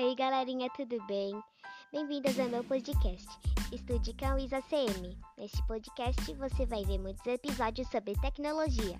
aí, galerinha, tudo bem? Bem-vindas ao meu podcast, Estude com Isa CM. Neste podcast você vai ver muitos episódios sobre tecnologia.